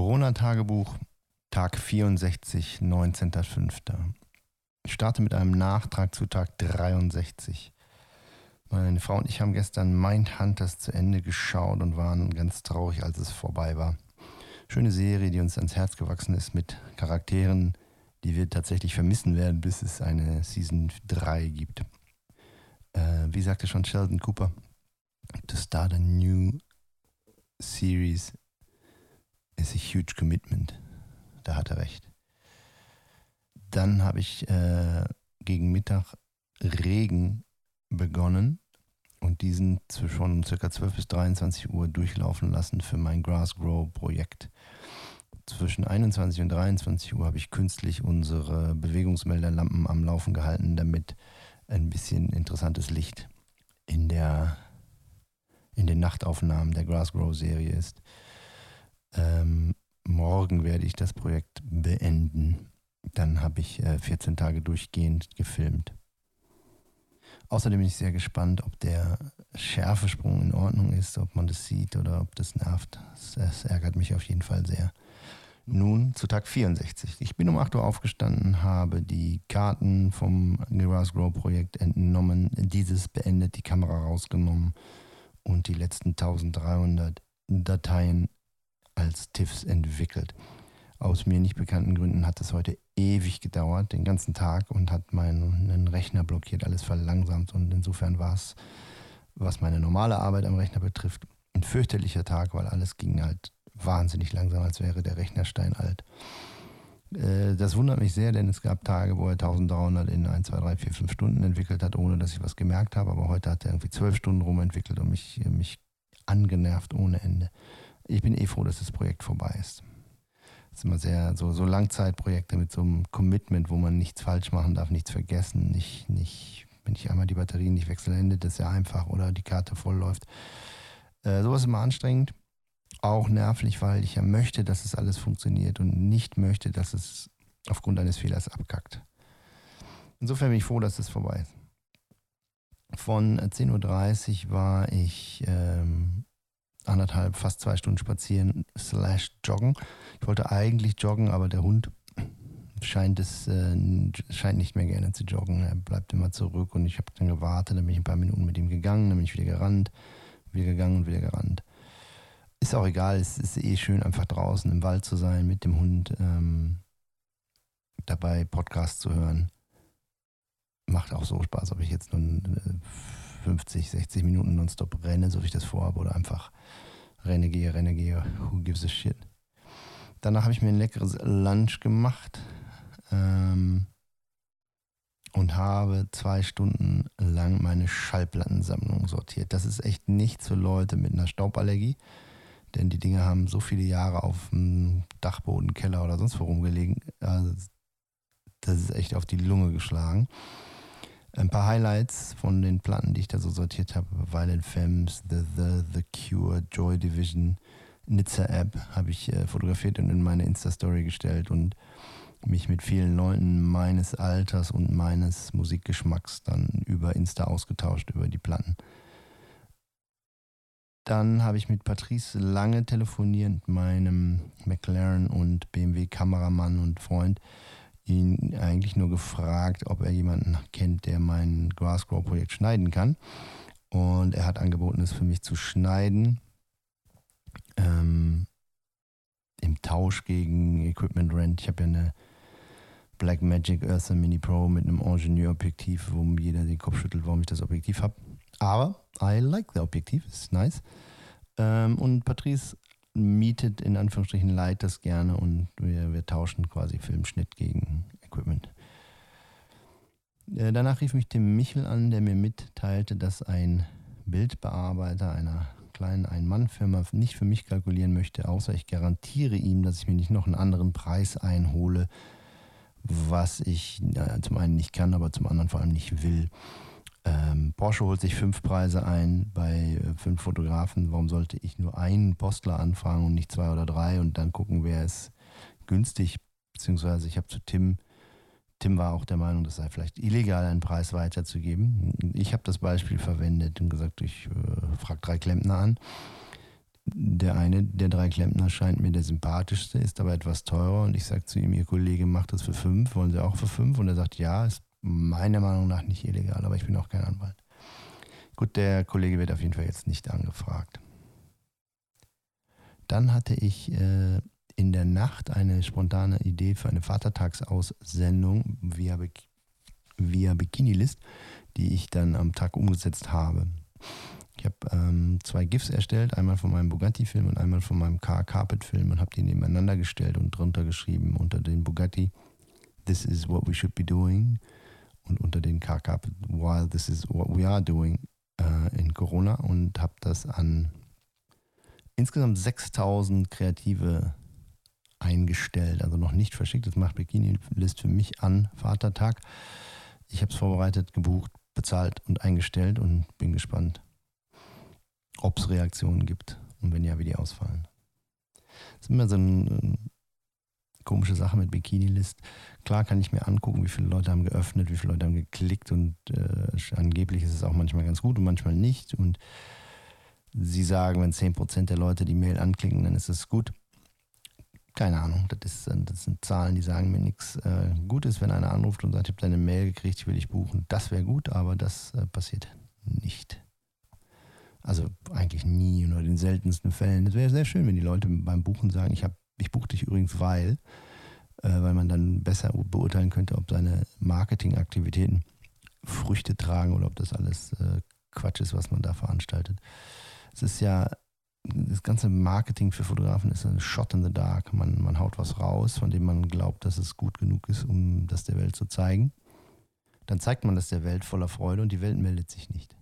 Corona-Tagebuch, Tag 64, 19.05. Ich starte mit einem Nachtrag zu Tag 63. Meine Frau und ich haben gestern Mindhunters zu Ende geschaut und waren ganz traurig, als es vorbei war. Schöne Serie, die uns ans Herz gewachsen ist mit Charakteren, die wir tatsächlich vermissen werden, bis es eine Season 3 gibt. Äh, wie sagte schon Sheldon Cooper, to start a new series is a huge commitment. Da hat er recht. Dann habe ich äh, gegen Mittag Regen begonnen und diesen von ca. 12 bis 23 Uhr durchlaufen lassen für mein Grass Grow Projekt. Zwischen 21 und 23 Uhr habe ich künstlich unsere Bewegungsmelderlampen am Laufen gehalten, damit ein bisschen interessantes Licht in der in den Nachtaufnahmen der Grass Grow Serie ist. Ähm, morgen werde ich das Projekt beenden. Dann habe ich äh, 14 Tage durchgehend gefilmt. Außerdem bin ich sehr gespannt, ob der Schärfesprung in Ordnung ist, ob man das sieht oder ob das nervt. Das, das ärgert mich auf jeden Fall sehr. Nun zu Tag 64. Ich bin um 8 Uhr aufgestanden, habe die Karten vom Grass Grow Projekt entnommen, dieses beendet, die Kamera rausgenommen und die letzten 1300 Dateien als TIFFs entwickelt. Aus mir nicht bekannten Gründen hat es heute ewig gedauert, den ganzen Tag und hat meinen Rechner blockiert, alles verlangsamt und insofern war es, was meine normale Arbeit am Rechner betrifft, ein fürchterlicher Tag, weil alles ging halt wahnsinnig langsam, als wäre der Rechner steinalt. Äh, das wundert mich sehr, denn es gab Tage, wo er 1300 in 1, 2, 3, 4, 5 Stunden entwickelt hat, ohne dass ich was gemerkt habe. Aber heute hat er irgendwie 12 Stunden rum entwickelt und mich, mich angenervt ohne Ende. Ich bin eh froh, dass das Projekt vorbei ist. Das sind immer sehr so, so Langzeitprojekte mit so einem Commitment, wo man nichts falsch machen darf, nichts vergessen, nicht, nicht, wenn ich einmal die Batterien nicht wechsle, endet das ja einfach oder die Karte voll läuft. Äh, sowas ist immer anstrengend auch nervlich, weil ich ja möchte, dass es alles funktioniert und nicht möchte, dass es aufgrund eines Fehlers abkackt. Insofern bin ich froh, dass es vorbei ist. Von 10.30 Uhr war ich ähm, anderthalb, fast zwei Stunden spazieren, slash joggen. Ich wollte eigentlich joggen, aber der Hund scheint es äh, scheint nicht mehr gerne zu joggen. Er bleibt immer zurück und ich habe dann gewartet, dann bin ich ein paar Minuten mit ihm gegangen, dann bin ich wieder gerannt, wieder gegangen und wieder gerannt ist auch egal, es ist eh schön, einfach draußen im Wald zu sein, mit dem Hund ähm, dabei Podcast zu hören. Macht auch so Spaß, ob ich jetzt nun 50, äh, 60 Minuten nonstop renne, so wie ich das vorhabe, oder einfach renne, gehe. Who gives a shit? Danach habe ich mir ein leckeres Lunch gemacht ähm, und habe zwei Stunden lang meine Schallplattensammlung sortiert. Das ist echt nicht für Leute mit einer Stauballergie denn die Dinge haben so viele Jahre auf dem Dachboden, Keller oder sonst wo rumgelegen. Also das ist echt auf die Lunge geschlagen. Ein paar Highlights von den Platten, die ich da so sortiert habe. Violent Femmes, The, The, The Cure, Joy Division, Nizza App habe ich äh, fotografiert und in meine Insta-Story gestellt und mich mit vielen Leuten meines Alters und meines Musikgeschmacks dann über Insta ausgetauscht, über die Platten. Dann habe ich mit Patrice lange telefoniert, meinem McLaren und BMW Kameramann und Freund, ihn eigentlich nur gefragt, ob er jemanden kennt, der mein Grassgrow Projekt schneiden kann. Und er hat angeboten, es für mich zu schneiden. Ähm, Im Tausch gegen Equipment Rent. Ich habe ja eine Blackmagic Ursa Mini Pro mit einem Ingenieur-Objektiv, wo jeder den Kopf schüttelt, warum ich das Objektiv habe. Aber I like the Objektiv, ist nice. Ähm, und Patrice mietet in Anführungsstrichen Light das gerne und wir, wir tauschen quasi Filmschnitt gegen danach rief mich Tim Michel an, der mir mitteilte, dass ein Bildbearbeiter einer kleinen Ein-Mann-Firma nicht für mich kalkulieren möchte, außer ich garantiere ihm, dass ich mir nicht noch einen anderen Preis einhole, was ich äh, zum einen nicht kann, aber zum anderen vor allem nicht will. Ähm, Porsche holt sich fünf Preise ein bei äh, fünf Fotografen. Warum sollte ich nur einen Postler anfragen und nicht zwei oder drei und dann gucken, wer ist günstig? Beziehungsweise ich habe zu Tim, Tim war auch der Meinung, das sei vielleicht illegal, einen Preis weiterzugeben. Ich habe das Beispiel verwendet und gesagt, ich äh, frage drei Klempner an. der eine der drei Klempner scheint mir der sympathischste, ist aber etwas teurer und ich sage zu ihm, Ihr Kollege macht das für fünf, wollen Sie auch für fünf? Und er sagt, ja, ist meiner Meinung nach nicht illegal, aber ich bin auch kein Anwalt. Gut, der Kollege wird auf jeden Fall jetzt nicht angefragt. Dann hatte ich äh, in der Nacht eine spontane Idee für eine Vatertagsaussendung via, Be via Bikini-List, die ich dann am Tag umgesetzt habe. Ich habe ähm, zwei GIFs erstellt, einmal von meinem Bugatti-Film und einmal von meinem Car Carpet-Film und habe die nebeneinander gestellt und drunter geschrieben unter den Bugatti, This is what we should be doing und unter den Car Carpet, While this is what we are doing äh, in Corona und habe das an insgesamt 6000 Kreative eingestellt, also noch nicht verschickt. Das macht Bikini List für mich an Vatertag. Ich habe es vorbereitet, gebucht, bezahlt und eingestellt und bin gespannt, ob es Reaktionen gibt und wenn ja, wie die ausfallen. Das ist immer so eine komische Sache mit Bikini-List. Klar kann ich mir angucken, wie viele Leute haben geöffnet, wie viele Leute haben geklickt und äh, angeblich ist es auch manchmal ganz gut und manchmal nicht. Und sie sagen, wenn 10% der Leute die Mail anklicken, dann ist es gut. Keine Ahnung, das, ist, das sind Zahlen, die sagen mir nichts äh, Gutes, wenn einer anruft und sagt, ich habe deine Mail gekriegt, ich will dich buchen. Das wäre gut, aber das äh, passiert nicht. Also eigentlich nie, nur in den seltensten Fällen. Es wäre sehr schön, wenn die Leute beim Buchen sagen, ich, ich buche dich übrigens, weil, äh, weil man dann besser beurteilen könnte, ob seine Marketingaktivitäten Früchte tragen oder ob das alles äh, Quatsch ist, was man da veranstaltet. Es ist ja, das ganze Marketing für Fotografen ist ein Shot in the Dark. Man, man haut was raus, von dem man glaubt, dass es gut genug ist, um das der Welt zu zeigen. Dann zeigt man das der Welt voller Freude und die Welt meldet sich nicht.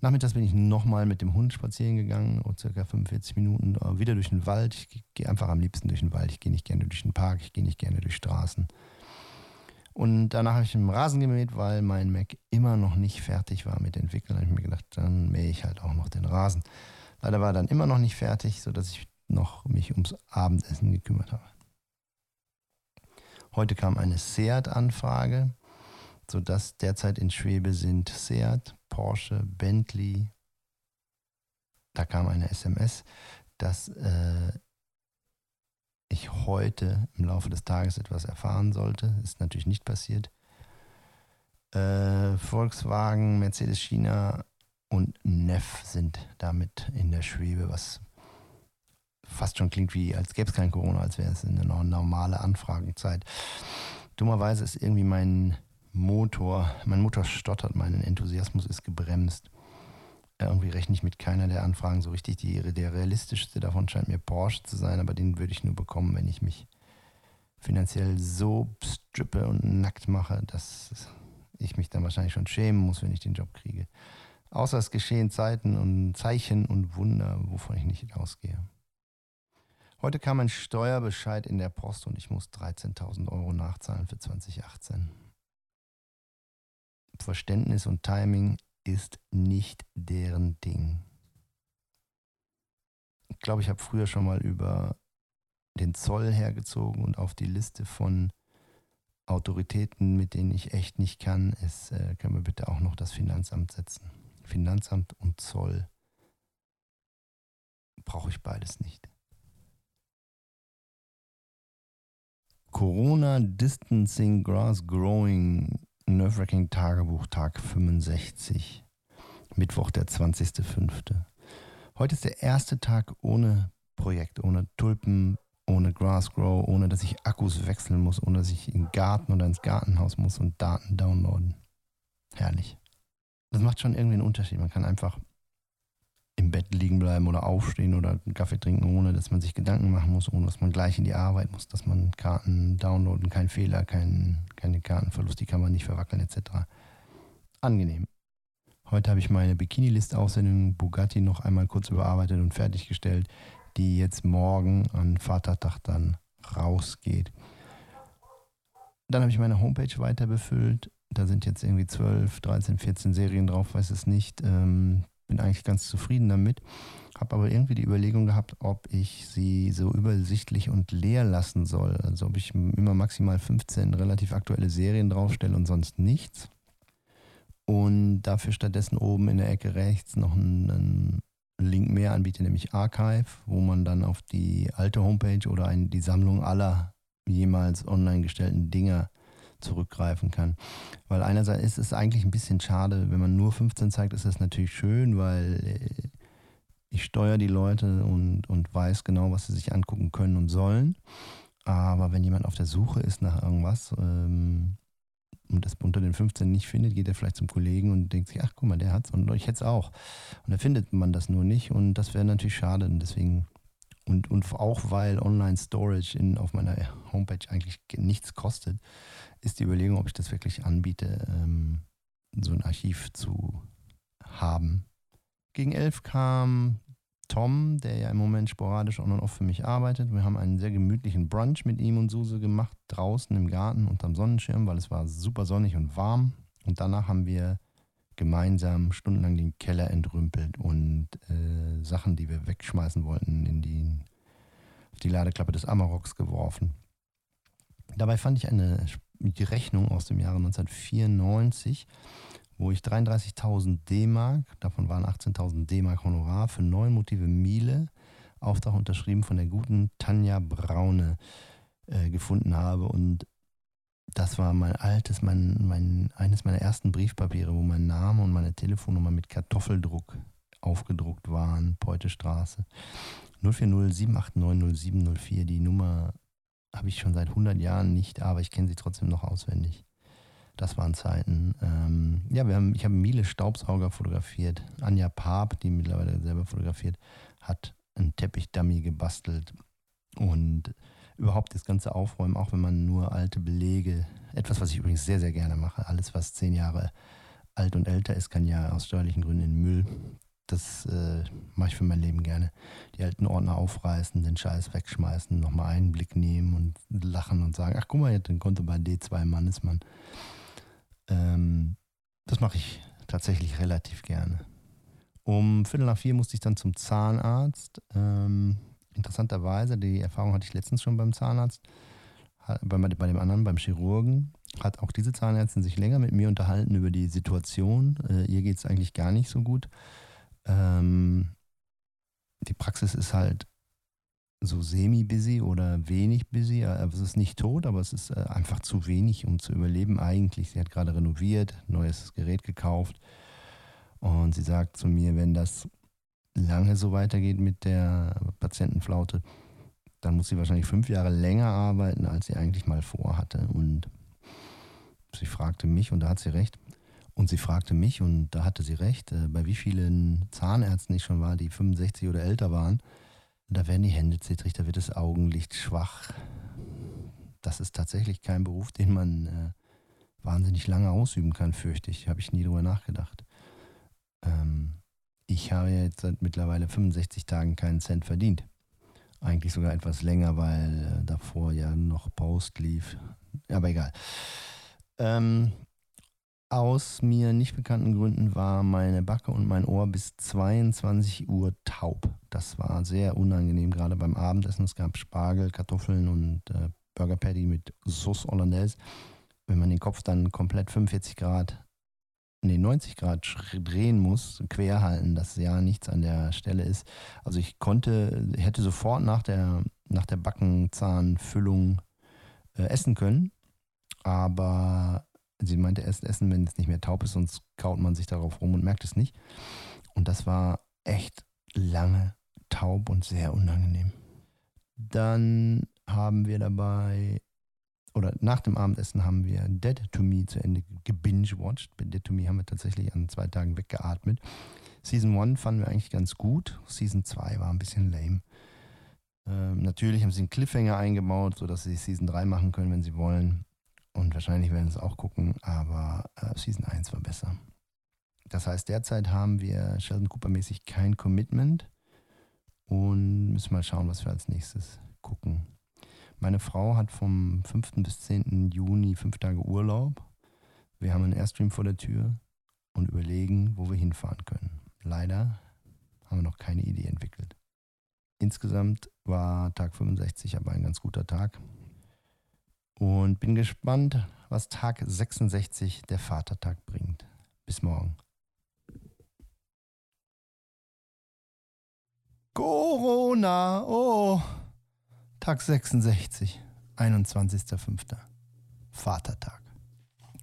Nachmittags bin ich nochmal mit dem Hund spazieren gegangen, um circa 45 Minuten, äh, wieder durch den Wald. Ich gehe einfach am liebsten durch den Wald. Ich gehe nicht gerne durch den Park, ich gehe nicht gerne durch Straßen. Und danach habe ich einen Rasen gemäht, weil mein Mac immer noch nicht fertig war mit Entwickeln. Da habe ich mir gedacht, dann mähe ich halt auch noch den Rasen. Leider war er dann immer noch nicht fertig, sodass ich noch mich ums Abendessen gekümmert habe. Heute kam eine Seat-Anfrage, sodass derzeit in Schwebe sind Seat, Porsche, Bentley. Da kam eine SMS, dass äh, ich heute im Laufe des Tages etwas erfahren sollte. Ist natürlich nicht passiert. Äh, Volkswagen, Mercedes China und Neff sind damit in der Schwebe, was fast schon klingt wie, als gäbe es kein Corona, als wäre es eine normale Anfragenzeit. Dummerweise ist irgendwie mein Motor, mein Motor stottert, mein Enthusiasmus ist gebremst. Irgendwie rechne ich mit keiner der Anfragen so richtig. Die, der realistischste davon scheint mir Porsche zu sein, aber den würde ich nur bekommen, wenn ich mich finanziell so strippe und nackt mache, dass ich mich dann wahrscheinlich schon schämen muss, wenn ich den Job kriege. Außer es geschehen Zeiten und Zeichen und Wunder, wovon ich nicht ausgehe. Heute kam ein Steuerbescheid in der Post und ich muss 13.000 Euro nachzahlen für 2018. Verständnis und Timing ist nicht deren Ding. Ich glaube, ich habe früher schon mal über den Zoll hergezogen und auf die Liste von Autoritäten, mit denen ich echt nicht kann, ist, äh, können wir bitte auch noch das Finanzamt setzen. Finanzamt und Zoll brauche ich beides nicht. Corona Distancing Grass Growing Nerve-Wracking Tagebuch, Tag 65. Mittwoch, der 20.05. Heute ist der erste Tag ohne Projekt, ohne Tulpen, ohne Grassgrow, ohne dass ich Akkus wechseln muss, ohne dass ich in den Garten oder ins Gartenhaus muss und Daten downloaden. Herrlich. Das macht schon irgendwie einen Unterschied. Man kann einfach im Bett liegen bleiben oder aufstehen oder einen Kaffee trinken, ohne dass man sich Gedanken machen muss, ohne dass man gleich in die Arbeit muss, dass man Karten downloaden, kein Fehler, kein, keine Kartenverlust, die kann man nicht verwackeln etc. Angenehm. Heute habe ich meine Bikini-List-Aussendung Bugatti noch einmal kurz überarbeitet und fertiggestellt, die jetzt morgen an Vatertag dann rausgeht. Dann habe ich meine Homepage weiter befüllt. Da sind jetzt irgendwie 12, 13, 14 Serien drauf, weiß es nicht. Ähm, bin eigentlich ganz zufrieden damit. Habe aber irgendwie die Überlegung gehabt, ob ich sie so übersichtlich und leer lassen soll. Also ob ich immer maximal 15 relativ aktuelle Serien draufstelle und sonst nichts. Und dafür stattdessen oben in der Ecke rechts noch einen, Link mehr anbietet, nämlich Archive, wo man dann auf die alte Homepage oder die Sammlung aller jemals online gestellten Dinger zurückgreifen kann. Weil einerseits ist es eigentlich ein bisschen schade, wenn man nur 15 zeigt, ist das natürlich schön, weil äh, ich steuere die Leute und, und weiß genau, was sie sich angucken können und sollen. Aber wenn jemand auf der Suche ist nach irgendwas ähm, und das unter den 15 nicht findet, geht er vielleicht zum Kollegen und denkt sich, ach guck mal, der hat's und ich hätte es auch. Und dann findet man das nur nicht und das wäre natürlich schade. Und deswegen und, und auch weil Online-Storage auf meiner Homepage eigentlich nichts kostet, ist die Überlegung, ob ich das wirklich anbiete, ähm, so ein Archiv zu haben. Gegen elf kam Tom, der ja im Moment sporadisch on und off für mich arbeitet. Wir haben einen sehr gemütlichen Brunch mit ihm und Suse gemacht, draußen im Garten unterm Sonnenschirm, weil es war super sonnig und warm. Und danach haben wir gemeinsam stundenlang den Keller entrümpelt und äh, Sachen, die wir wegschmeißen wollten, in die, auf die Ladeklappe des Amaroks geworfen. Dabei fand ich eine die Rechnung aus dem Jahre 1994, wo ich 33.000 D-Mark, davon waren 18.000 D-Mark Honorar für neun Motive Miele, Auftrag unterschrieben von der guten Tanja Braune äh, gefunden habe. Und das war mein altes, mein, mein, eines meiner ersten Briefpapiere, wo mein Name und meine Telefonnummer mit Kartoffeldruck aufgedruckt waren, Peutestraße. 040 789 0704, die Nummer habe ich schon seit 100 Jahren nicht, aber ich kenne sie trotzdem noch auswendig. Das waren Zeiten. Ähm, ja, wir haben, ich habe Miele Staubsauger fotografiert. Anja Paap, die mittlerweile selber fotografiert, hat einen Teppichdummy gebastelt. Und überhaupt das ganze Aufräumen, auch wenn man nur alte Belege, etwas, was ich übrigens sehr, sehr gerne mache, alles, was zehn Jahre alt und älter ist, kann ja aus steuerlichen Gründen in Müll. Das äh, mache ich für mein Leben gerne. Die alten Ordner aufreißen, den Scheiß wegschmeißen, nochmal einen Blick nehmen und lachen und sagen, ach guck mal, ein Konto bei D2 Mannesmann. Ähm, das mache ich tatsächlich relativ gerne. Um Viertel nach vier musste ich dann zum Zahnarzt. Ähm, interessanterweise, die Erfahrung hatte ich letztens schon beim Zahnarzt, bei, bei dem anderen, beim Chirurgen, hat auch diese Zahnärztin sich länger mit mir unterhalten über die Situation. Äh, ihr geht es eigentlich gar nicht so gut. Ähm, die Praxis ist halt so semi-busy oder wenig busy. Äh, es ist nicht tot, aber es ist äh, einfach zu wenig, um zu überleben eigentlich. Sie hat gerade renoviert, neues Gerät gekauft. Und sie sagt zu mir, wenn das lange so weitergeht mit der Patientenflaute, dann muss sie wahrscheinlich fünf Jahre länger arbeiten, als sie eigentlich mal vorhatte. Und sie fragte mich, und da hat sie recht, und sie fragte mich, und da hatte sie recht, äh, bei wie vielen Zahnärzten ich schon war, die 65 oder älter waren, da werden die Hände zittrig, da wird das Augenlicht schwach. Das ist tatsächlich kein Beruf, den man äh, wahnsinnig lange ausüben kann, fürchte ich. Habe ich nie drüber nachgedacht. Ähm, ich habe jetzt seit mittlerweile 65 Tagen keinen Cent verdient. Eigentlich sogar etwas länger, weil äh, davor ja noch Post lief. Aber egal. Ähm, aus mir nicht bekannten Gründen war meine Backe und mein Ohr bis 22 Uhr taub. Das war sehr unangenehm, gerade beim Abendessen. Es gab Spargel, Kartoffeln und äh, Burger Patty mit Sauce Hollandaise. Wenn man den Kopf dann komplett 45 Grad, nee, 90 Grad drehen muss, quer halten, dass ja nichts an der Stelle ist. Also ich konnte, hätte sofort nach der, nach der Backenzahnfüllung äh, essen können, aber Sie meinte erst essen, wenn es nicht mehr taub ist, sonst kaut man sich darauf rum und merkt es nicht. Und das war echt lange taub und sehr unangenehm. Dann haben wir dabei, oder nach dem Abendessen haben wir Dead to Me zu Ende gebingewatcht. Bei Dead to Me haben wir tatsächlich an zwei Tagen weggeatmet. Season 1 fanden wir eigentlich ganz gut. Season 2 war ein bisschen lame. Ähm, natürlich haben sie einen Cliffhanger eingebaut, sodass sie Season 3 machen können, wenn sie wollen. Und wahrscheinlich werden sie es auch gucken, aber äh, Season 1 war besser. Das heißt, derzeit haben wir Sheldon Cooper-mäßig kein Commitment und müssen mal schauen, was wir als nächstes gucken. Meine Frau hat vom 5. bis 10. Juni fünf Tage Urlaub. Wir haben einen Airstream vor der Tür und überlegen, wo wir hinfahren können. Leider haben wir noch keine Idee entwickelt. Insgesamt war Tag 65 aber ein ganz guter Tag. Und bin gespannt, was Tag 66 der Vatertag bringt. Bis morgen. Corona, oh. Tag 66, 21.05. Vatertag.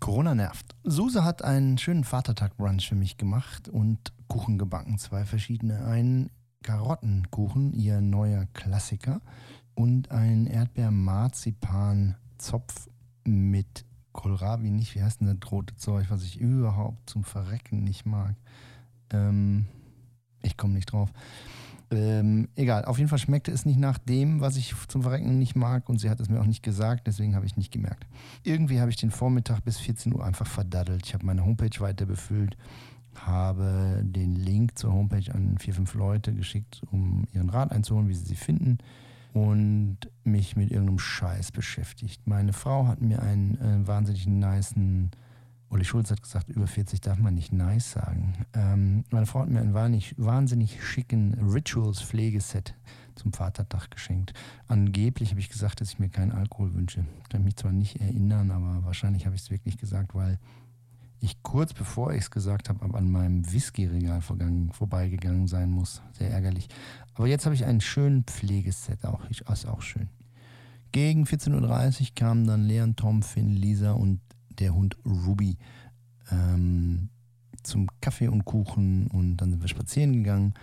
Corona nervt. Suse hat einen schönen Vatertag-Brunch für mich gemacht und Kuchen gebacken. Zwei verschiedene. Einen Karottenkuchen, ihr neuer Klassiker. Und ein Erdbeer-Marzipan-Zopf mit Kohlrabi, nicht, wie heißt denn das rote Zeug, was ich überhaupt zum Verrecken nicht mag. Ähm, ich komme nicht drauf. Ähm, egal, auf jeden Fall schmeckte es nicht nach dem, was ich zum Verrecken nicht mag und sie hat es mir auch nicht gesagt, deswegen habe ich nicht gemerkt. Irgendwie habe ich den Vormittag bis 14 Uhr einfach verdaddelt. Ich habe meine Homepage weiter befüllt, habe den Link zur Homepage an vier, fünf Leute geschickt, um ihren Rat einzuholen, wie sie sie finden und mich mit irgendeinem Scheiß beschäftigt. Meine Frau hat mir einen äh, wahnsinnig niceen Uli Schulz hat gesagt, über 40 darf man nicht nice sagen. Ähm, meine Frau hat mir ein wahnsinnig, wahnsinnig schicken Rituals-Pflegeset zum Vatertag geschenkt. Angeblich habe ich gesagt, dass ich mir keinen Alkohol wünsche. Ich kann mich zwar nicht erinnern, aber wahrscheinlich habe ich es wirklich gesagt, weil ich kurz bevor ich es gesagt habe, an meinem Whisky-Regal vorbeigegangen sein muss. Sehr ärgerlich. Aber jetzt habe ich einen schönen Pflegeset, auch, ist auch schön. Gegen 14.30 Uhr kamen dann Leon, Tom, Finn, Lisa und der Hund Ruby ähm, zum Kaffee und Kuchen und dann sind wir spazieren gegangen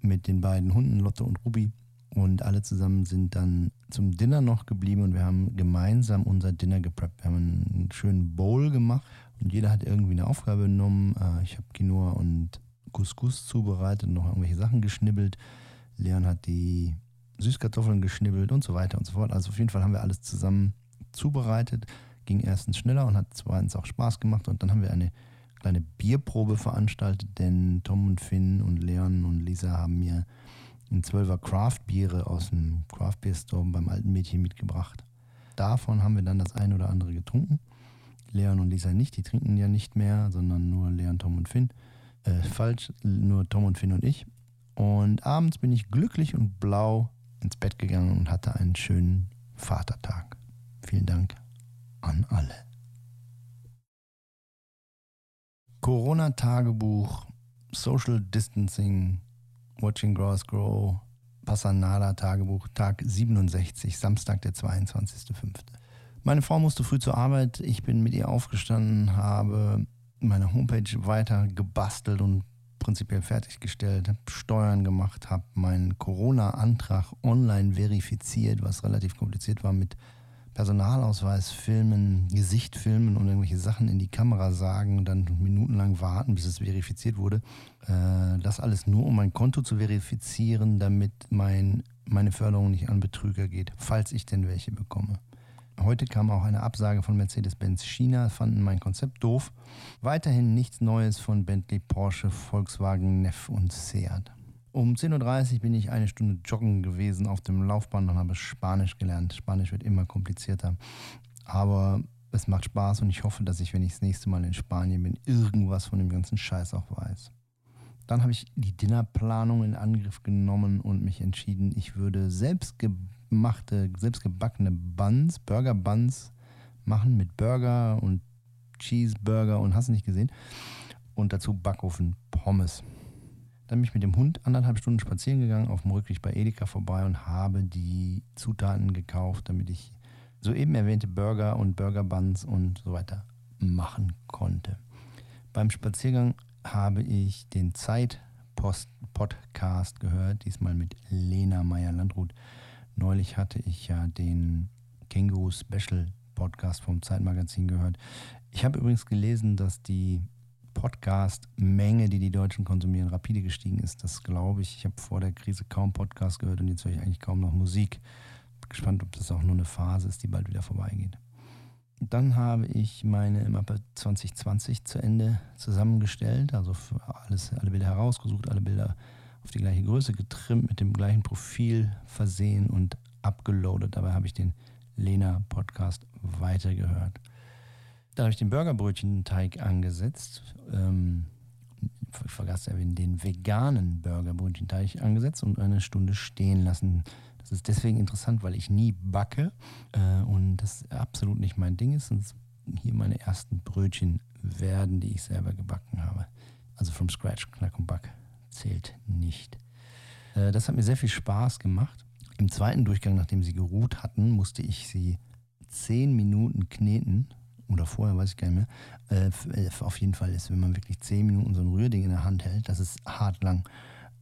mit den beiden Hunden, Lotte und Ruby. Und alle zusammen sind dann zum Dinner noch geblieben und wir haben gemeinsam unser Dinner gepreppt. Wir haben einen schönen Bowl gemacht und jeder hat irgendwie eine Aufgabe genommen. Äh, ich habe Quinoa und Couscous zubereitet und noch irgendwelche Sachen geschnibbelt. Leon hat die Süßkartoffeln geschnibbelt und so weiter und so fort. Also auf jeden Fall haben wir alles zusammen zubereitet ging erstens schneller und hat zweitens auch Spaß gemacht. Und dann haben wir eine kleine Bierprobe veranstaltet, denn Tom und Finn und Leon und Lisa haben mir ein 12er Craft-Biere aus dem Craft Beer Store beim alten Mädchen mitgebracht. Davon haben wir dann das ein oder andere getrunken. Leon und Lisa nicht, die trinken ja nicht mehr, sondern nur Leon, Tom und Finn. Äh, falsch, nur Tom und Finn und ich. Und abends bin ich glücklich und blau ins Bett gegangen und hatte einen schönen Vatertag. Vielen Dank an alle. Corona-Tagebuch, Social Distancing, Watching Grass Grow, Passanada-Tagebuch, Tag 67, Samstag, der 22.05. Meine Frau musste früh zur Arbeit. Ich bin mit ihr aufgestanden, habe meine Homepage weiter gebastelt und prinzipiell fertiggestellt, habe Steuern gemacht, habe meinen Corona-Antrag online verifiziert, was relativ kompliziert war mit Personalausweis filmen, Gesicht filmen und irgendwelche Sachen in die Kamera sagen, dann minutenlang warten, bis es verifiziert wurde. Äh, das alles nur, um mein Konto zu verifizieren, damit mein, meine Förderung nicht an Betrüger geht, falls ich denn welche bekomme. Heute kam auch eine Absage von Mercedes-Benz China, fanden mein Konzept doof. Weiterhin nichts Neues von Bentley, Porsche, Volkswagen, Neff und Seat. Um 10.30 Uhr bin ich eine Stunde joggen gewesen auf dem Laufband und habe Spanisch gelernt. Spanisch wird immer komplizierter. Aber es macht Spaß und ich hoffe, dass ich, wenn ich das nächste Mal in Spanien bin, irgendwas von dem ganzen Scheiß auch weiß. Dann habe ich die Dinnerplanung in Angriff genommen und mich entschieden, ich würde selbstgemachte, selbstgebackene Buns, Burger Buns machen mit Burger und Cheeseburger und hast du nicht gesehen. Und dazu Backofen Pommes. Dann bin ich mit dem Hund anderthalb Stunden spazieren gegangen, auf dem Rückweg bei Edeka vorbei und habe die Zutaten gekauft, damit ich soeben erwähnte Burger und Burger Buns und so weiter machen konnte. Beim Spaziergang habe ich den Zeit-Podcast gehört, diesmal mit Lena Meyer-Landrut. Neulich hatte ich ja den Känguru Special Podcast vom Zeitmagazin gehört. Ich habe übrigens gelesen, dass die Podcast-Menge, die die Deutschen konsumieren, rapide gestiegen ist. Das glaube ich. Ich habe vor der Krise kaum Podcast gehört und jetzt höre ich eigentlich kaum noch Musik. Bin gespannt, ob das auch nur eine Phase ist, die bald wieder vorbeigeht. Dann habe ich meine Mappe 2020 zu Ende zusammengestellt, also alles, alle Bilder herausgesucht, alle Bilder auf die gleiche Größe getrimmt, mit dem gleichen Profil versehen und abgeloadet. Dabei habe ich den Lena Podcast weitergehört. Da habe ich den Burgerbrötchenteig angesetzt. Ähm, ich vergaß ja den veganen Burgerbrötchenteig angesetzt und eine Stunde stehen lassen. Das ist deswegen interessant, weil ich nie backe äh, und das absolut nicht mein Ding ist. Und hier meine ersten Brötchen werden, die ich selber gebacken habe. Also from scratch, Knack und Back zählt nicht. Äh, das hat mir sehr viel Spaß gemacht. Im zweiten Durchgang, nachdem sie geruht hatten, musste ich sie zehn Minuten kneten. Oder vorher, weiß ich gar nicht mehr. Äh, auf jeden Fall ist, wenn man wirklich zehn Minuten so ein Rührding in der Hand hält, das ist hart lang.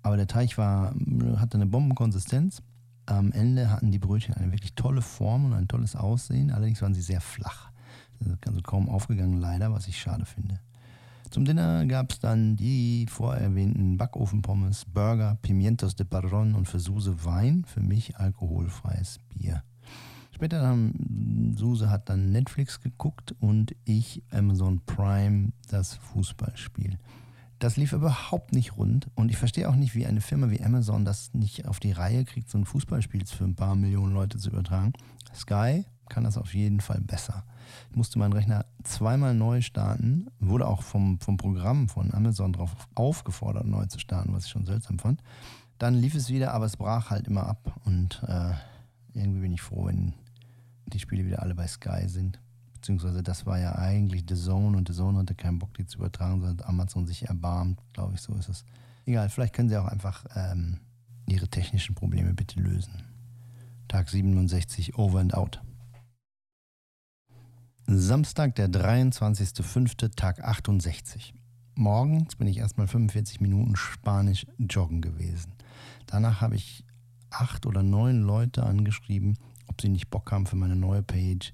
Aber der Teig war, hatte eine Bombenkonsistenz. Am Ende hatten die Brötchen eine wirklich tolle Form und ein tolles Aussehen. Allerdings waren sie sehr flach. Also kaum aufgegangen, leider, was ich schade finde. Zum Dinner gab es dann die vorher erwähnten Backofenpommes, Burger, Pimientos de Padron und für Suse Wein, für mich alkoholfreies Bier. Später dann, Suse hat dann Netflix geguckt und ich Amazon Prime das Fußballspiel. Das lief überhaupt nicht rund und ich verstehe auch nicht, wie eine Firma wie Amazon das nicht auf die Reihe kriegt, so ein Fußballspiel für ein paar Millionen Leute zu übertragen. Sky kann das auf jeden Fall besser. Ich musste meinen Rechner zweimal neu starten, wurde auch vom, vom Programm von Amazon darauf aufgefordert, neu zu starten, was ich schon seltsam fand. Dann lief es wieder, aber es brach halt immer ab und äh, irgendwie bin ich froh, wenn die Spiele wieder alle bei Sky sind. Beziehungsweise das war ja eigentlich The Zone und The Zone hatte keinen Bock, die zu übertragen, sondern Amazon sich erbarmt, glaube ich, so ist es. Egal, vielleicht können sie auch einfach ähm, ihre technischen Probleme bitte lösen. Tag 67, over and out. Samstag, der 23.05., Tag 68. Morgens bin ich erstmal 45 Minuten Spanisch joggen gewesen. Danach habe ich acht oder neun Leute angeschrieben, ob sie nicht Bock haben für meine neue Page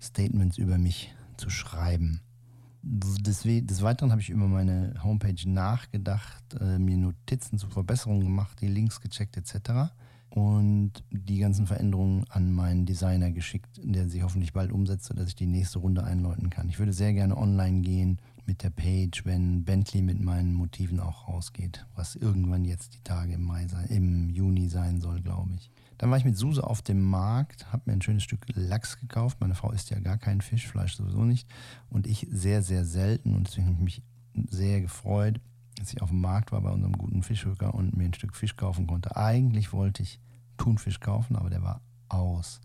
Statements über mich zu schreiben. Des, Weiteren habe ich über meine Homepage nachgedacht, äh, mir Notizen zur Verbesserung gemacht, die Links gecheckt etc und die ganzen Veränderungen an meinen Designer geschickt, der sich hoffentlich bald umsetzt, sodass ich die nächste Runde einläuten kann. Ich würde sehr gerne online gehen mit der Page, wenn Bentley mit meinen Motiven auch rausgeht, was irgendwann jetzt die Tage im Mai sein, im Juni sein soll, glaube ich. Dann war ich mit Suse auf dem Markt, habe mir ein schönes Stück Lachs gekauft. Meine Frau isst ja gar kein Fisch, Fleisch sowieso nicht. Und ich sehr, sehr selten. Und deswegen habe ich mich sehr gefreut, dass ich auf dem Markt war bei unserem guten Fischhöker und mir ein Stück Fisch kaufen konnte. Eigentlich wollte ich Thunfisch kaufen, aber der war aus.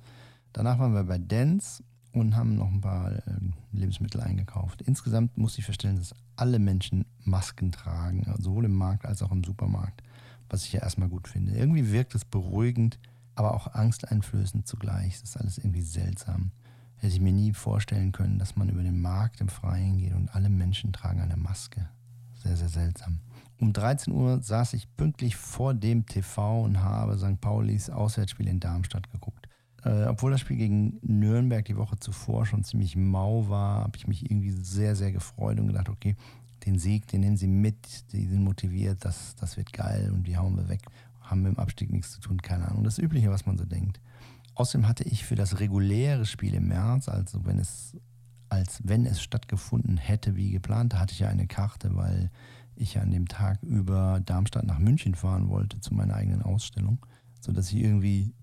Danach waren wir bei Dance und haben noch ein paar äh, Lebensmittel eingekauft. Insgesamt muss ich feststellen, dass alle Menschen Masken tragen, sowohl im Markt als auch im Supermarkt, was ich ja erstmal gut finde. Irgendwie wirkt es beruhigend, aber auch angsteinflößend zugleich. Das ist alles irgendwie seltsam. Hätte ich mir nie vorstellen können, dass man über den Markt im Freien geht und alle Menschen tragen eine Maske. Sehr, sehr seltsam. Um 13 Uhr saß ich pünktlich vor dem TV und habe St. Paulis Auswärtsspiel in Darmstadt geguckt. Äh, obwohl das Spiel gegen Nürnberg die Woche zuvor schon ziemlich mau war, habe ich mich irgendwie sehr, sehr gefreut und gedacht, okay, den Sieg, den nehmen sie mit, die sind motiviert, das, das wird geil und die hauen wir weg. Haben mit dem Abstieg nichts zu tun, keine Ahnung. Das Übliche, was man so denkt. Außerdem hatte ich für das reguläre Spiel im März, also wenn es, als wenn es stattgefunden hätte wie geplant, hatte ich ja eine Karte, weil ich an dem Tag über Darmstadt nach München fahren wollte zu meiner eigenen Ausstellung, sodass ich irgendwie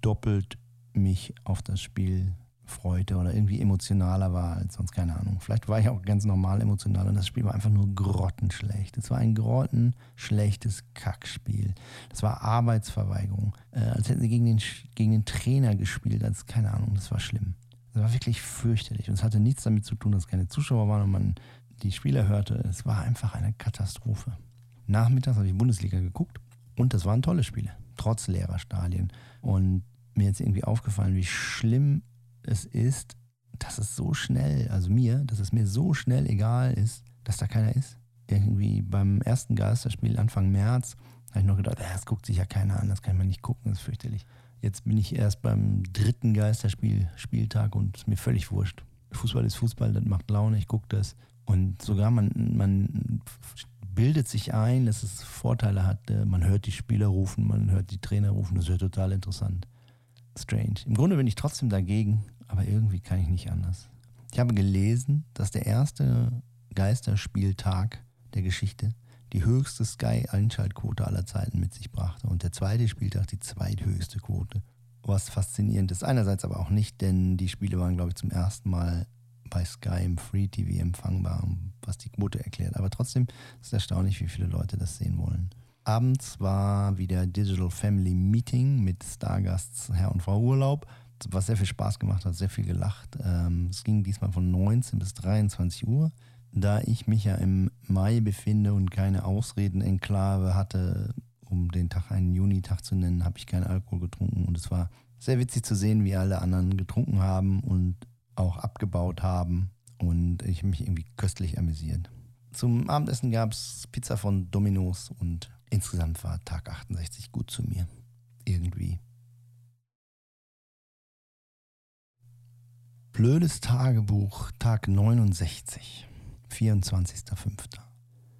doppelt mich auf das Spiel freute oder irgendwie emotionaler war als sonst, keine Ahnung. Vielleicht war ich auch ganz normal emotional und das Spiel war einfach nur grottenschlecht. Es war ein grottenschlechtes Kackspiel. Das war Arbeitsverweigerung. Äh, als hätten sie gegen den, gegen den Trainer gespielt, als keine Ahnung, das war schlimm. Das war wirklich fürchterlich und es hatte nichts damit zu tun, dass keine Zuschauer waren und man die Spieler hörte, es war einfach eine Katastrophe. Nachmittags habe ich Bundesliga geguckt und das waren tolle Spiele, trotz leerer Stadien. Und mir ist irgendwie aufgefallen, wie schlimm es ist, dass es so schnell, also mir, dass es mir so schnell egal ist, dass da keiner ist. Irgendwie beim ersten Geisterspiel Anfang März habe ich noch gedacht, das guckt sich ja keiner an, das kann man nicht gucken, das ist fürchterlich. Jetzt bin ich erst beim dritten Geisterspiel, Spieltag und mir völlig wurscht. Fußball ist Fußball, das macht Laune, ich gucke das. Und sogar man, man bildet sich ein, dass es Vorteile hat. Man hört die Spieler rufen, man hört die Trainer rufen. Das ist ja total interessant. Strange. Im Grunde bin ich trotzdem dagegen, aber irgendwie kann ich nicht anders. Ich habe gelesen, dass der erste Geisterspieltag der Geschichte die höchste Sky-Einschaltquote aller Zeiten mit sich brachte und der zweite Spieltag die zweithöchste Quote. Was faszinierend ist, einerseits aber auch nicht, denn die Spiele waren, glaube ich, zum ersten Mal bei Sky im Free TV empfangbar, was die Quote erklärt. Aber trotzdem ist es erstaunlich, wie viele Leute das sehen wollen. Abends war wieder Digital Family Meeting mit Stargasts Herr und Frau Urlaub, was sehr viel Spaß gemacht hat, sehr viel gelacht. Ähm, es ging diesmal von 19 bis 23 Uhr. Da ich mich ja im Mai befinde und keine Ausreden-Enklave hatte, um den Tag einen Juni-Tag zu nennen, habe ich keinen Alkohol getrunken. Und es war sehr witzig zu sehen, wie alle anderen getrunken haben und auch abgebaut haben. Und ich mich irgendwie köstlich amüsiert. Zum Abendessen gab es Pizza von Domino's und insgesamt war Tag 68 gut zu mir. Irgendwie. Blödes Tagebuch, Tag 69, 24.05.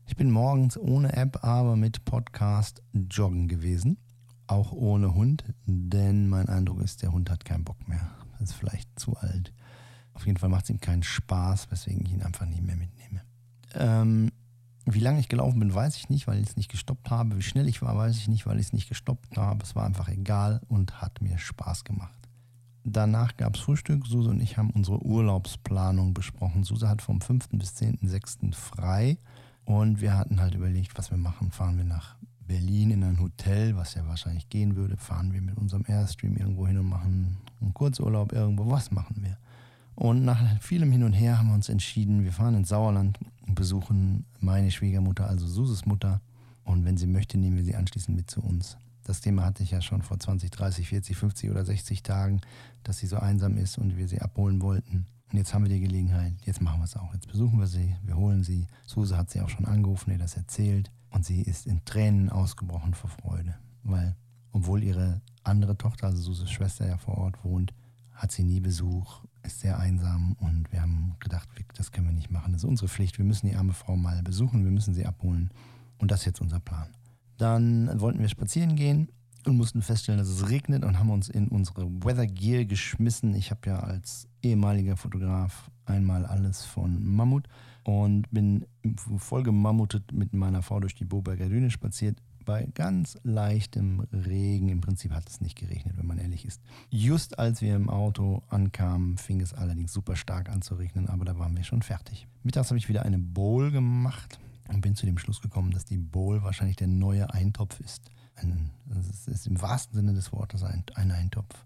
Ich bin morgens ohne App, aber mit Podcast joggen gewesen. Auch ohne Hund, denn mein Eindruck ist, der Hund hat keinen Bock mehr. Ist vielleicht zu alt. Auf jeden Fall macht es ihm keinen Spaß, weswegen ich ihn einfach nicht mehr mitnehme. Ähm, wie lange ich gelaufen bin, weiß ich nicht, weil ich es nicht gestoppt habe. Wie schnell ich war, weiß ich nicht, weil ich es nicht gestoppt habe. Es war einfach egal und hat mir Spaß gemacht. Danach gab es Frühstück. Suse und ich haben unsere Urlaubsplanung besprochen. Suse hat vom 5. bis 10.6. frei. Und wir hatten halt überlegt, was wir machen. Fahren wir nach Berlin in ein Hotel, was ja wahrscheinlich gehen würde. Fahren wir mit unserem Airstream irgendwo hin und machen einen Kurzurlaub irgendwo. Was machen wir? Und nach vielem Hin und Her haben wir uns entschieden, wir fahren ins Sauerland und besuchen meine Schwiegermutter, also Suses Mutter. Und wenn sie möchte, nehmen wir sie anschließend mit zu uns. Das Thema hatte ich ja schon vor 20, 30, 40, 50 oder 60 Tagen, dass sie so einsam ist und wir sie abholen wollten. Und jetzt haben wir die Gelegenheit, jetzt machen wir es auch. Jetzt besuchen wir sie, wir holen sie. Suse hat sie auch schon angerufen, ihr das erzählt. Und sie ist in Tränen ausgebrochen vor Freude. Weil, obwohl ihre andere Tochter, also Suses Schwester, ja vor Ort wohnt, hat sie nie Besuch, ist sehr einsam und wir haben gedacht, das können wir nicht machen. Das ist unsere Pflicht. Wir müssen die arme Frau mal besuchen, wir müssen sie abholen. Und das ist jetzt unser Plan. Dann wollten wir spazieren gehen und mussten feststellen, dass es regnet und haben uns in unsere Weather Gear geschmissen. Ich habe ja als ehemaliger Fotograf einmal alles von Mammut und bin voll gemammutet mit meiner Frau durch die Boberger Düne spaziert. Bei ganz leichtem Regen, im Prinzip hat es nicht geregnet, wenn man ehrlich ist. Just als wir im Auto ankamen, fing es allerdings super stark an zu regnen, aber da waren wir schon fertig. Mittags habe ich wieder eine Bowl gemacht und bin zu dem Schluss gekommen, dass die Bowl wahrscheinlich der neue Eintopf ist. Ein, das ist im wahrsten Sinne des Wortes ein, ein Eintopf.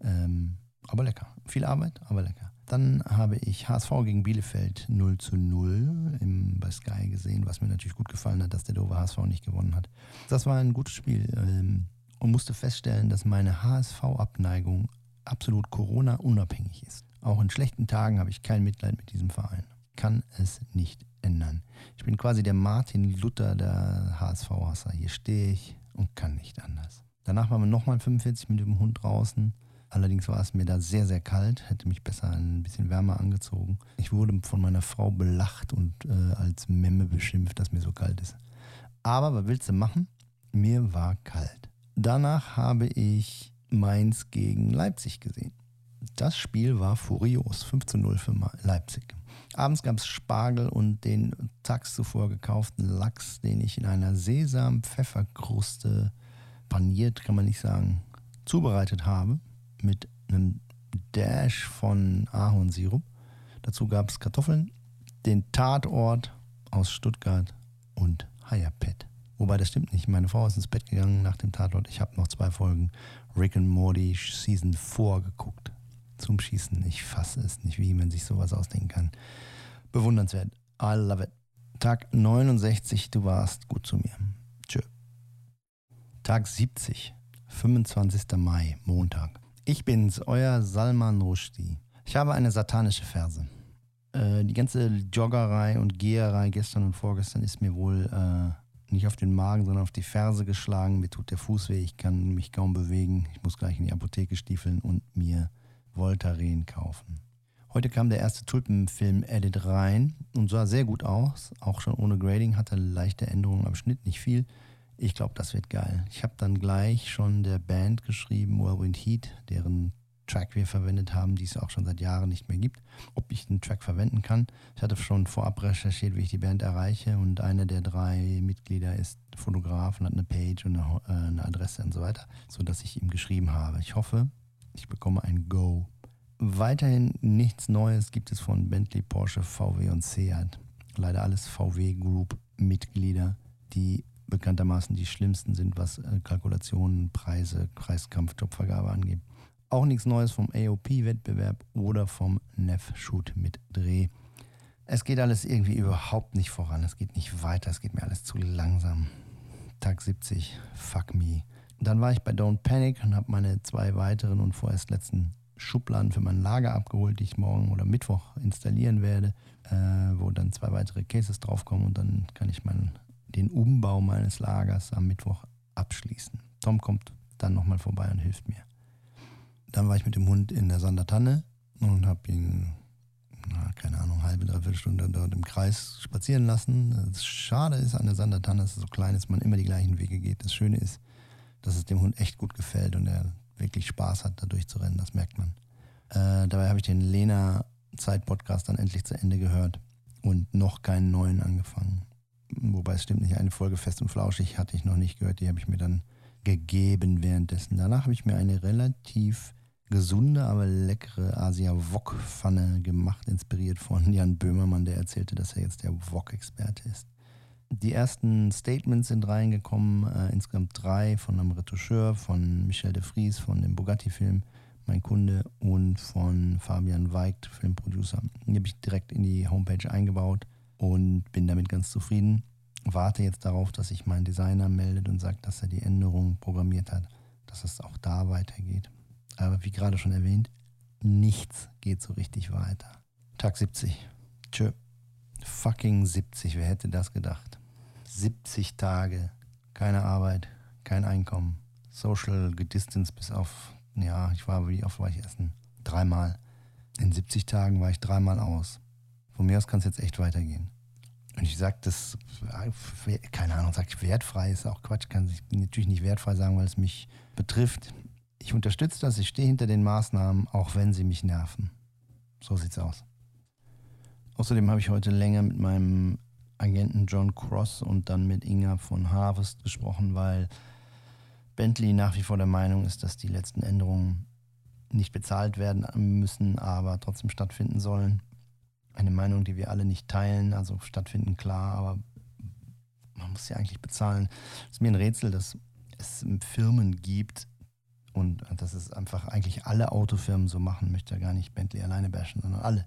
Ähm, aber lecker. Viel Arbeit, aber lecker. Dann habe ich HSV gegen Bielefeld 0 zu 0 im, bei Sky gesehen, was mir natürlich gut gefallen hat, dass der Dover HSV nicht gewonnen hat. Das war ein gutes Spiel ähm, und musste feststellen, dass meine HSV-Abneigung absolut Corona-unabhängig ist. Auch in schlechten Tagen habe ich kein Mitleid mit diesem Verein. Kann es nicht ändern. Ich bin quasi der Martin Luther der HSV-Hasser. Hier stehe ich und kann nicht anders. Danach waren wir nochmal 45 mit dem Hund draußen. Allerdings war es mir da sehr, sehr kalt, hätte mich besser ein bisschen wärmer angezogen. Ich wurde von meiner Frau belacht und äh, als Memme beschimpft, dass mir so kalt ist. Aber was willst du machen? Mir war kalt. Danach habe ich Mainz gegen Leipzig gesehen. Das Spiel war furios, 5 zu 0 für Leipzig. Abends gab es Spargel und den tags zuvor gekauften Lachs, den ich in einer Sesam-Pfefferkruste paniert, kann man nicht sagen, zubereitet habe, mit einem Dash von Ahornsirup. Dazu gab es Kartoffeln, den Tatort aus Stuttgart und Hayapet. Wobei das stimmt nicht. Meine Frau ist ins Bett gegangen nach dem Tatort. Ich habe noch zwei Folgen Rick and Morty Season 4 geguckt zum Schießen. Ich fasse es nicht, wie man sich sowas ausdenken kann. Bewundernswert. I love it. Tag 69, du warst gut zu mir. Tschö. Tag 70, 25. Mai, Montag. Ich bin's, euer Salman Rushdie. Ich habe eine satanische Verse. Äh, die ganze Joggerei und Geherei gestern und vorgestern ist mir wohl äh, nicht auf den Magen, sondern auf die Ferse geschlagen. Mir tut der Fuß weh, ich kann mich kaum bewegen. Ich muss gleich in die Apotheke stiefeln und mir Voltaren kaufen. Heute kam der erste Tulpenfilm-Edit rein und sah sehr gut aus, auch schon ohne Grading, hatte leichte Änderungen am Schnitt, nicht viel. Ich glaube, das wird geil. Ich habe dann gleich schon der Band geschrieben, Whirlwind Heat, deren Track wir verwendet haben, die es auch schon seit Jahren nicht mehr gibt, ob ich den Track verwenden kann. Ich hatte schon vorab recherchiert, wie ich die Band erreiche und einer der drei Mitglieder ist Fotograf und hat eine Page und eine, äh, eine Adresse und so weiter, sodass ich ihm geschrieben habe. Ich hoffe, ich bekomme ein Go. Weiterhin nichts Neues gibt es von Bentley, Porsche, VW und Seat. Leider alles VW Group Mitglieder, die bekanntermaßen die schlimmsten sind, was äh, Kalkulationen, Preise, Preiskampf, Jobvergabe angeht. Auch nichts Neues vom AOP-Wettbewerb oder vom NEF-Shoot mit Dreh. Es geht alles irgendwie überhaupt nicht voran. Es geht nicht weiter. Es geht mir alles zu langsam. Tag 70, fuck me. Dann war ich bei Don't Panic und habe meine zwei weiteren und vorerst letzten Schubladen für mein Lager abgeholt, die ich morgen oder Mittwoch installieren werde, äh, wo dann zwei weitere Cases draufkommen und dann kann ich meinen, den Umbau meines Lagers am Mittwoch abschließen. Tom kommt dann nochmal vorbei und hilft mir. Dann war ich mit dem Hund in der Sondertanne und habe ihn, na, keine Ahnung, halbe, dreiviertel Stunde dort im Kreis spazieren lassen. Das Schade ist an der Sondertanne, dass es so klein ist, man immer die gleichen Wege geht. Das Schöne ist, dass es dem Hund echt gut gefällt und er wirklich Spaß hat, da durchzurennen, das merkt man. Äh, dabei habe ich den Lena Zeit-Podcast dann endlich zu Ende gehört und noch keinen neuen angefangen. Wobei es stimmt nicht, eine Folge fest und flauschig hatte ich noch nicht gehört, die habe ich mir dann gegeben währenddessen. Danach habe ich mir eine relativ gesunde, aber leckere Asia-Wok-Pfanne gemacht, inspiriert von Jan Böhmermann, der erzählte, dass er jetzt der Wok-Experte ist. Die ersten Statements sind reingekommen, äh, insgesamt drei von einem Retoucheur, von Michel de Vries, von dem Bugatti-Film, mein Kunde, und von Fabian Weigt, Filmproducer. Die habe ich direkt in die Homepage eingebaut und bin damit ganz zufrieden. Warte jetzt darauf, dass sich mein Designer meldet und sagt, dass er die Änderungen programmiert hat, dass es auch da weitergeht. Aber wie gerade schon erwähnt, nichts geht so richtig weiter. Tag 70. Tschö. Fucking 70, wer hätte das gedacht? 70 Tage, keine Arbeit, kein Einkommen, social gedistanced bis auf, ja, ich war, wie oft war ich essen? Dreimal. In 70 Tagen war ich dreimal aus. Von mir aus kann es jetzt echt weitergehen. Und ich sage das, keine Ahnung, sage ich wertfrei, ist auch Quatsch, kann sich natürlich nicht wertfrei sagen, weil es mich betrifft. Ich unterstütze das, ich stehe hinter den Maßnahmen, auch wenn sie mich nerven. So sieht's aus. Außerdem habe ich heute länger mit meinem Agenten John Cross und dann mit Inga von Harvest gesprochen, weil Bentley nach wie vor der Meinung ist, dass die letzten Änderungen nicht bezahlt werden müssen, aber trotzdem stattfinden sollen. Eine Meinung, die wir alle nicht teilen, also stattfinden klar, aber man muss ja eigentlich bezahlen. Es ist mir ein Rätsel, dass es Firmen gibt und dass es einfach eigentlich alle Autofirmen so machen, möchte ja gar nicht Bentley alleine bashen, sondern alle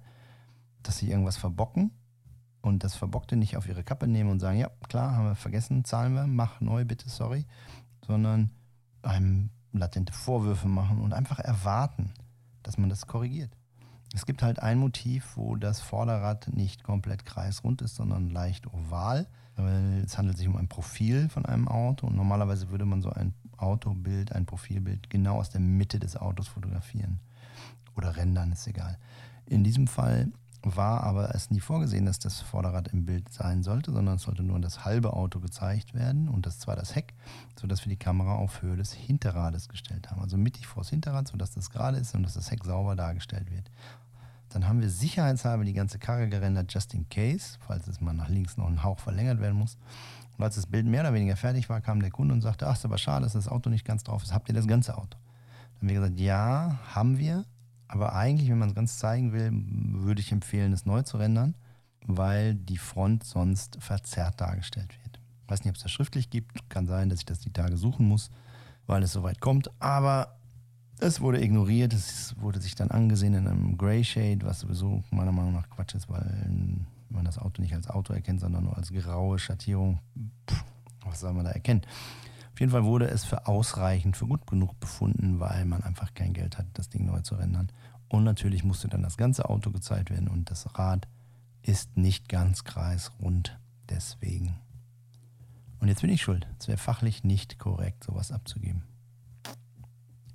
dass sie irgendwas verbocken und das Verbockte nicht auf ihre Kappe nehmen und sagen, ja, klar, haben wir vergessen, zahlen wir, mach neu, bitte, sorry, sondern einem latente Vorwürfe machen und einfach erwarten, dass man das korrigiert. Es gibt halt ein Motiv, wo das Vorderrad nicht komplett kreisrund ist, sondern leicht oval. Es handelt sich um ein Profil von einem Auto und normalerweise würde man so ein Autobild, ein Profilbild genau aus der Mitte des Autos fotografieren. Oder rendern, ist egal. In diesem Fall war aber es nie vorgesehen, dass das Vorderrad im Bild sein sollte, sondern es sollte nur das halbe Auto gezeigt werden und das zwar das Heck, sodass wir die Kamera auf Höhe des Hinterrades gestellt haben. Also mittig vor das Hinterrad, sodass das gerade ist und dass das Heck sauber dargestellt wird. Dann haben wir sicherheitshalber die ganze Karre gerendert, just in case, falls es mal nach links noch ein Hauch verlängert werden muss. Und als das Bild mehr oder weniger fertig war, kam der Kunde und sagte, ach, ist aber schade, dass das Auto nicht ganz drauf ist. Habt ihr das ganze Auto? Dann haben wir gesagt, ja, haben wir, aber eigentlich, wenn man es ganz zeigen will, würde ich empfehlen, es neu zu rendern, weil die Front sonst verzerrt dargestellt wird. Ich weiß nicht, ob es das schriftlich gibt. Kann sein, dass ich das die Tage suchen muss, weil es soweit kommt. Aber es wurde ignoriert. Es wurde sich dann angesehen in einem Gray Shade, was sowieso meiner Meinung nach Quatsch ist, weil man das Auto nicht als Auto erkennt, sondern nur als graue Schattierung. Pff, was soll man da erkennen? Auf jeden Fall wurde es für ausreichend, für gut genug befunden, weil man einfach kein Geld hat, das Ding neu zu rendern. Und natürlich musste dann das ganze Auto gezeigt werden und das Rad ist nicht ganz kreisrund. Deswegen. Und jetzt bin ich schuld. Es wäre fachlich nicht korrekt, sowas abzugeben.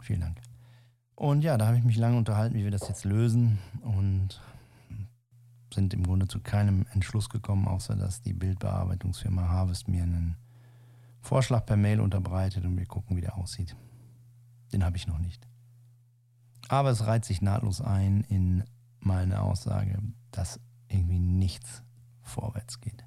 Vielen Dank. Und ja, da habe ich mich lange unterhalten, wie wir das jetzt lösen und sind im Grunde zu keinem Entschluss gekommen, außer dass die Bildbearbeitungsfirma Harvest mir einen Vorschlag per Mail unterbreitet und wir gucken, wie der aussieht. Den habe ich noch nicht. Aber es reiht sich nahtlos ein in meine Aussage, dass irgendwie nichts vorwärts geht.